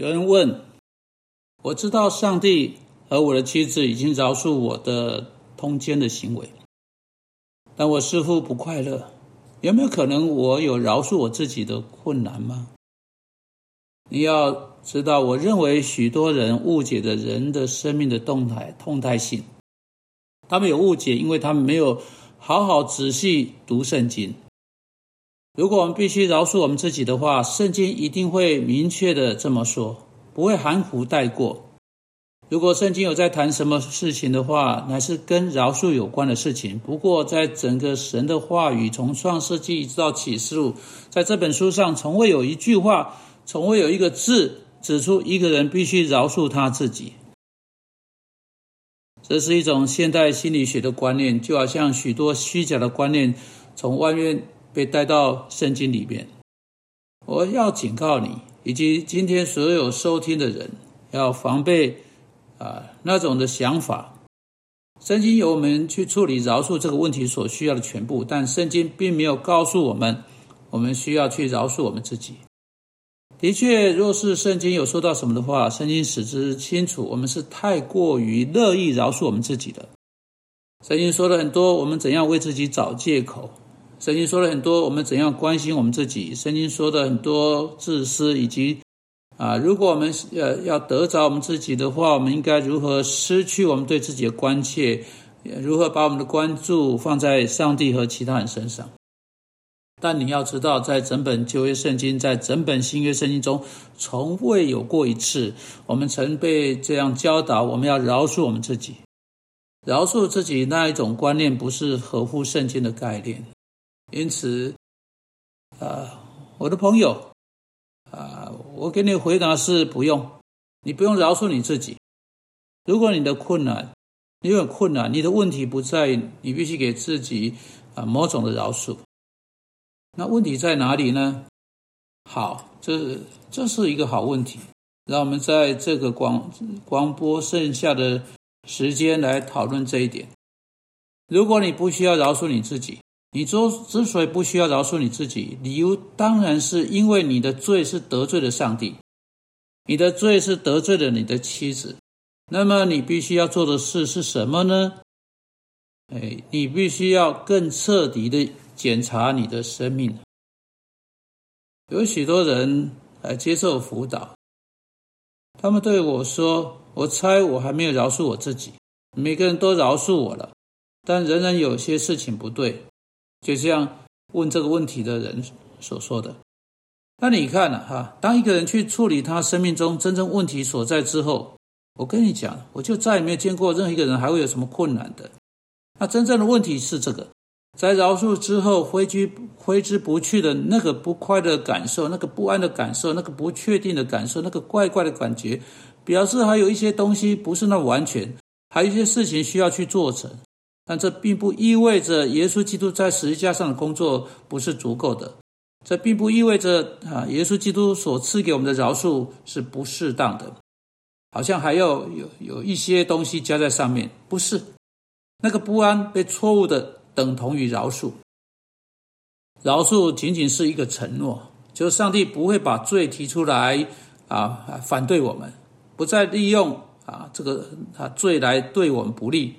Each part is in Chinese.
有人问：“我知道上帝和我的妻子已经饶恕我的通奸的行为，但我似乎不快乐。有没有可能我有饶恕我自己的困难吗？”你要知道，我认为许多人误解的人的生命的动态、动态性。他们有误解，因为他们没有好好仔细读圣经。如果我们必须饶恕我们自己的话，圣经一定会明确的这么说，不会含糊带过。如果圣经有在谈什么事情的话，乃是跟饶恕有关的事情。不过，在整个神的话语，从创世纪一直到启示录，在这本书上，从未有一句话，从未有一个字指出一个人必须饶恕他自己。这是一种现代心理学的观念，就好像许多虚假的观念从外面。被带到圣经里面，我要警告你，以及今天所有收听的人，要防备啊那种的想法。圣经有我们去处理饶恕这个问题所需要的全部，但圣经并没有告诉我们，我们需要去饶恕我们自己。的确，若是圣经有说到什么的话，圣经使之清楚，我们是太过于乐意饶恕我们自己的。圣经说了很多，我们怎样为自己找借口。圣经说了很多，我们怎样关心我们自己？圣经说的很多自私，以及啊，如果我们呃要得着我们自己的话，我们应该如何失去我们对自己的关切？如何把我们的关注放在上帝和其他人身上？但你要知道，在整本旧约圣经，在整本新约圣经中，从未有过一次，我们曾被这样教导：我们要饶恕我们自己，饶恕自己那一种观念，不是合乎圣经的概念。因此，啊，我的朋友，啊，我给你回答是不用，你不用饶恕你自己。如果你的困难，你有困难，你的问题不在你必须给自己啊某种的饶恕。那问题在哪里呢？好，这这是一个好问题。让我们在这个广广播剩下的时间来讨论这一点。如果你不需要饶恕你自己。你之之所以不需要饶恕你自己，理由当然是因为你的罪是得罪了上帝，你的罪是得罪了你的妻子。那么你必须要做的事是什么呢？哎，你必须要更彻底的检查你的生命。有许多人来接受辅导，他们对我说：“我猜我还没有饶恕我自己。每个人都饶恕我了，但仍然有些事情不对。”就像问这个问题的人所说的，那你看了哈？当一个人去处理他生命中真正问题所在之后，我跟你讲，我就再也没有见过任何一个人还会有什么困难的。那真正的问题是这个，在饶恕之后挥之挥之不去的那个不快的感受，那个不安的感受，那个不确定的感受，那个怪怪的感觉，表示还有一些东西不是那么完全，还有一些事情需要去做成。但这并不意味着耶稣基督在十字架上的工作不是足够的，这并不意味着啊，耶稣基督所赐给我们的饶恕是不适当的，好像还要有有一些东西加在上面，不是。那个不安被错误的等同于饶恕，饶恕仅仅是一个承诺，就是上帝不会把罪提出来啊，反对我们，不再利用啊这个啊罪来对我们不利。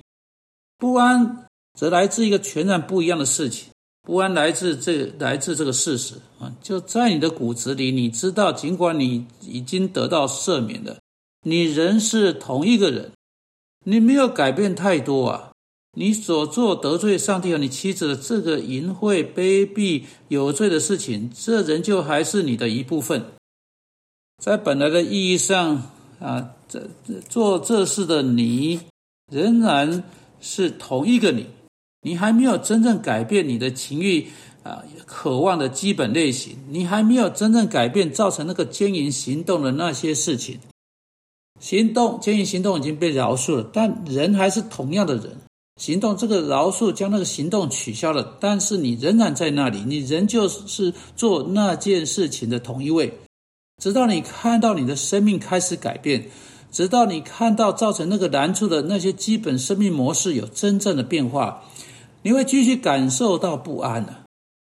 不安则来自一个全然不一样的事情。不安来自这，来自这个事实啊，就在你的骨子里。你知道，尽管你已经得到赦免了，你仍是同一个人，你没有改变太多啊。你所做得罪上帝和你妻子的这个淫秽、卑鄙、有罪的事情，这仍旧还是你的一部分。在本来的意义上啊，这做这事的你仍然。是同一个你，你还没有真正改变你的情欲啊，渴望的基本类型，你还没有真正改变造成那个奸淫行动的那些事情。行动奸淫行动已经被饶恕了，但人还是同样的人。行动这个饶恕将那个行动取消了，但是你仍然在那里，你仍旧是做那件事情的同一位，直到你看到你的生命开始改变。直到你看到造成那个难处的那些基本生命模式有真正的变化，你会继续感受到不安的，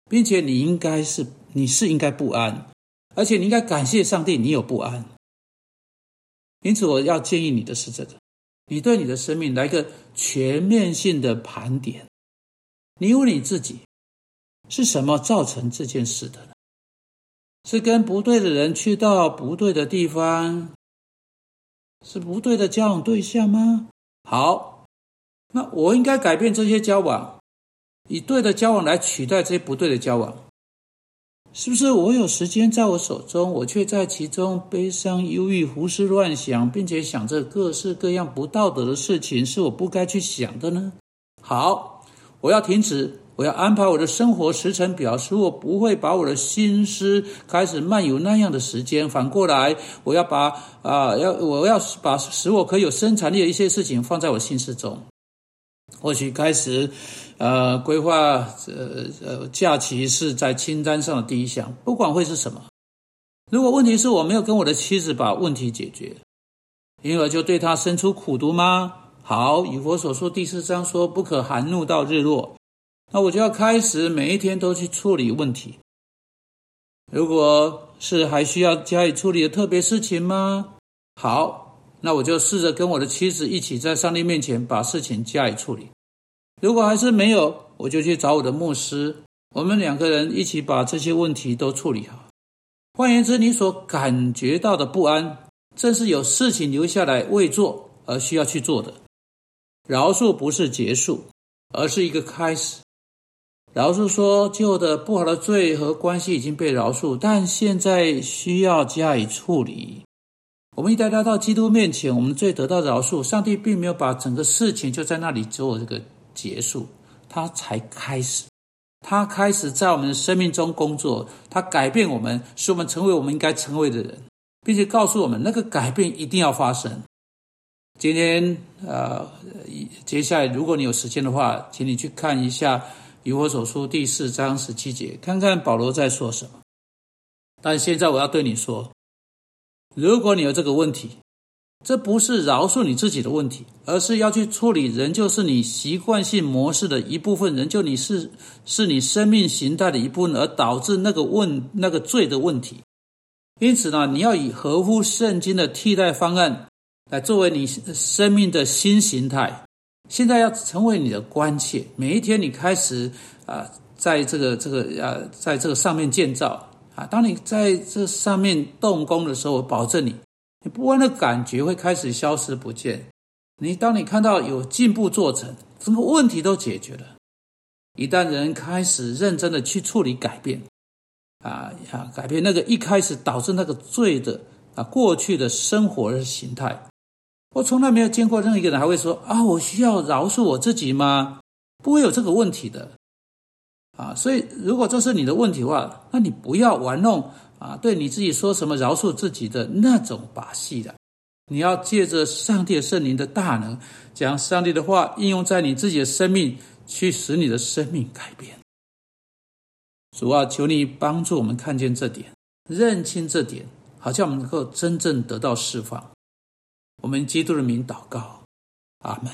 并且你应该是你是应该不安，而且你应该感谢上帝，你有不安。因此，我要建议你的是这个：你对你的生命来个全面性的盘点。你问你自己，是什么造成这件事的呢？是跟不对的人去到不对的地方，是不对的交往对象吗？好，那我应该改变这些交往，以对的交往来取代这些不对的交往。是不是我有时间在我手中，我却在其中悲伤、忧郁、胡思乱想，并且想着各式各样不道德的事情，是我不该去想的呢？好，我要停止，我要安排我的生活时程表，使我不会把我的心思开始漫游那样的时间。反过来，我要把啊，要我要把使我可以有生产力的一些事情放在我心思中。或许开始。呃，规划呃呃假期是在清单上的第一项，不管会是什么。如果问题是我没有跟我的妻子把问题解决，因而就对他生出苦毒吗？好，以佛所说第四章说不可含怒到日落，那我就要开始每一天都去处理问题。如果是还需要加以处理的特别事情吗？好，那我就试着跟我的妻子一起在上帝面前把事情加以处理。如果还是没有，我就去找我的牧师，我们两个人一起把这些问题都处理好。换言之，你所感觉到的不安，正是有事情留下来未做而需要去做的。饶恕不是结束，而是一个开始。饶恕说，旧的不好的罪和关系已经被饶恕，但现在需要加以处理。我们一旦来到基督面前，我们罪得到饶恕，上帝并没有把整个事情就在那里做这个。结束，他才开始，他开始在我们的生命中工作，他改变我们，使我们成为我们应该成为的人，并且告诉我们那个改变一定要发生。今天，呃，接下来如果你有时间的话，请你去看一下《以我所书》第四章十七节，看看保罗在说什么。但现在我要对你说，如果你有这个问题，这不是饶恕你自己的问题，而是要去处理仍旧是你习惯性模式的一部分，仍旧你是是你生命形态的一部分，而导致那个问那个罪的问题。因此呢，你要以合乎圣经的替代方案来作为你生命的新形态。现在要成为你的关切，每一天你开始啊，在这个这个呃，在这个上面建造啊，当你在这上面动工的时候，我保证你。你不安的感觉会开始消失不见。你当你看到有进步做成，什么问题都解决了。一旦人开始认真的去处理改变，啊啊，改变那个一开始导致那个罪的啊过去的生活的形态，我从来没有见过任何一个人还会说啊，我需要饶恕我自己吗？不会有这个问题的。啊，所以如果这是你的问题的话，那你不要玩弄。啊，对你自己说什么饶恕自己的那种把戏的，你要借着上帝圣灵的大能，将上帝的话应用在你自己的生命，去使你的生命改变。主啊，求你帮助我们看见这点，认清这点，好像我们能够真正得到释放。我们基督人民祷告，阿门。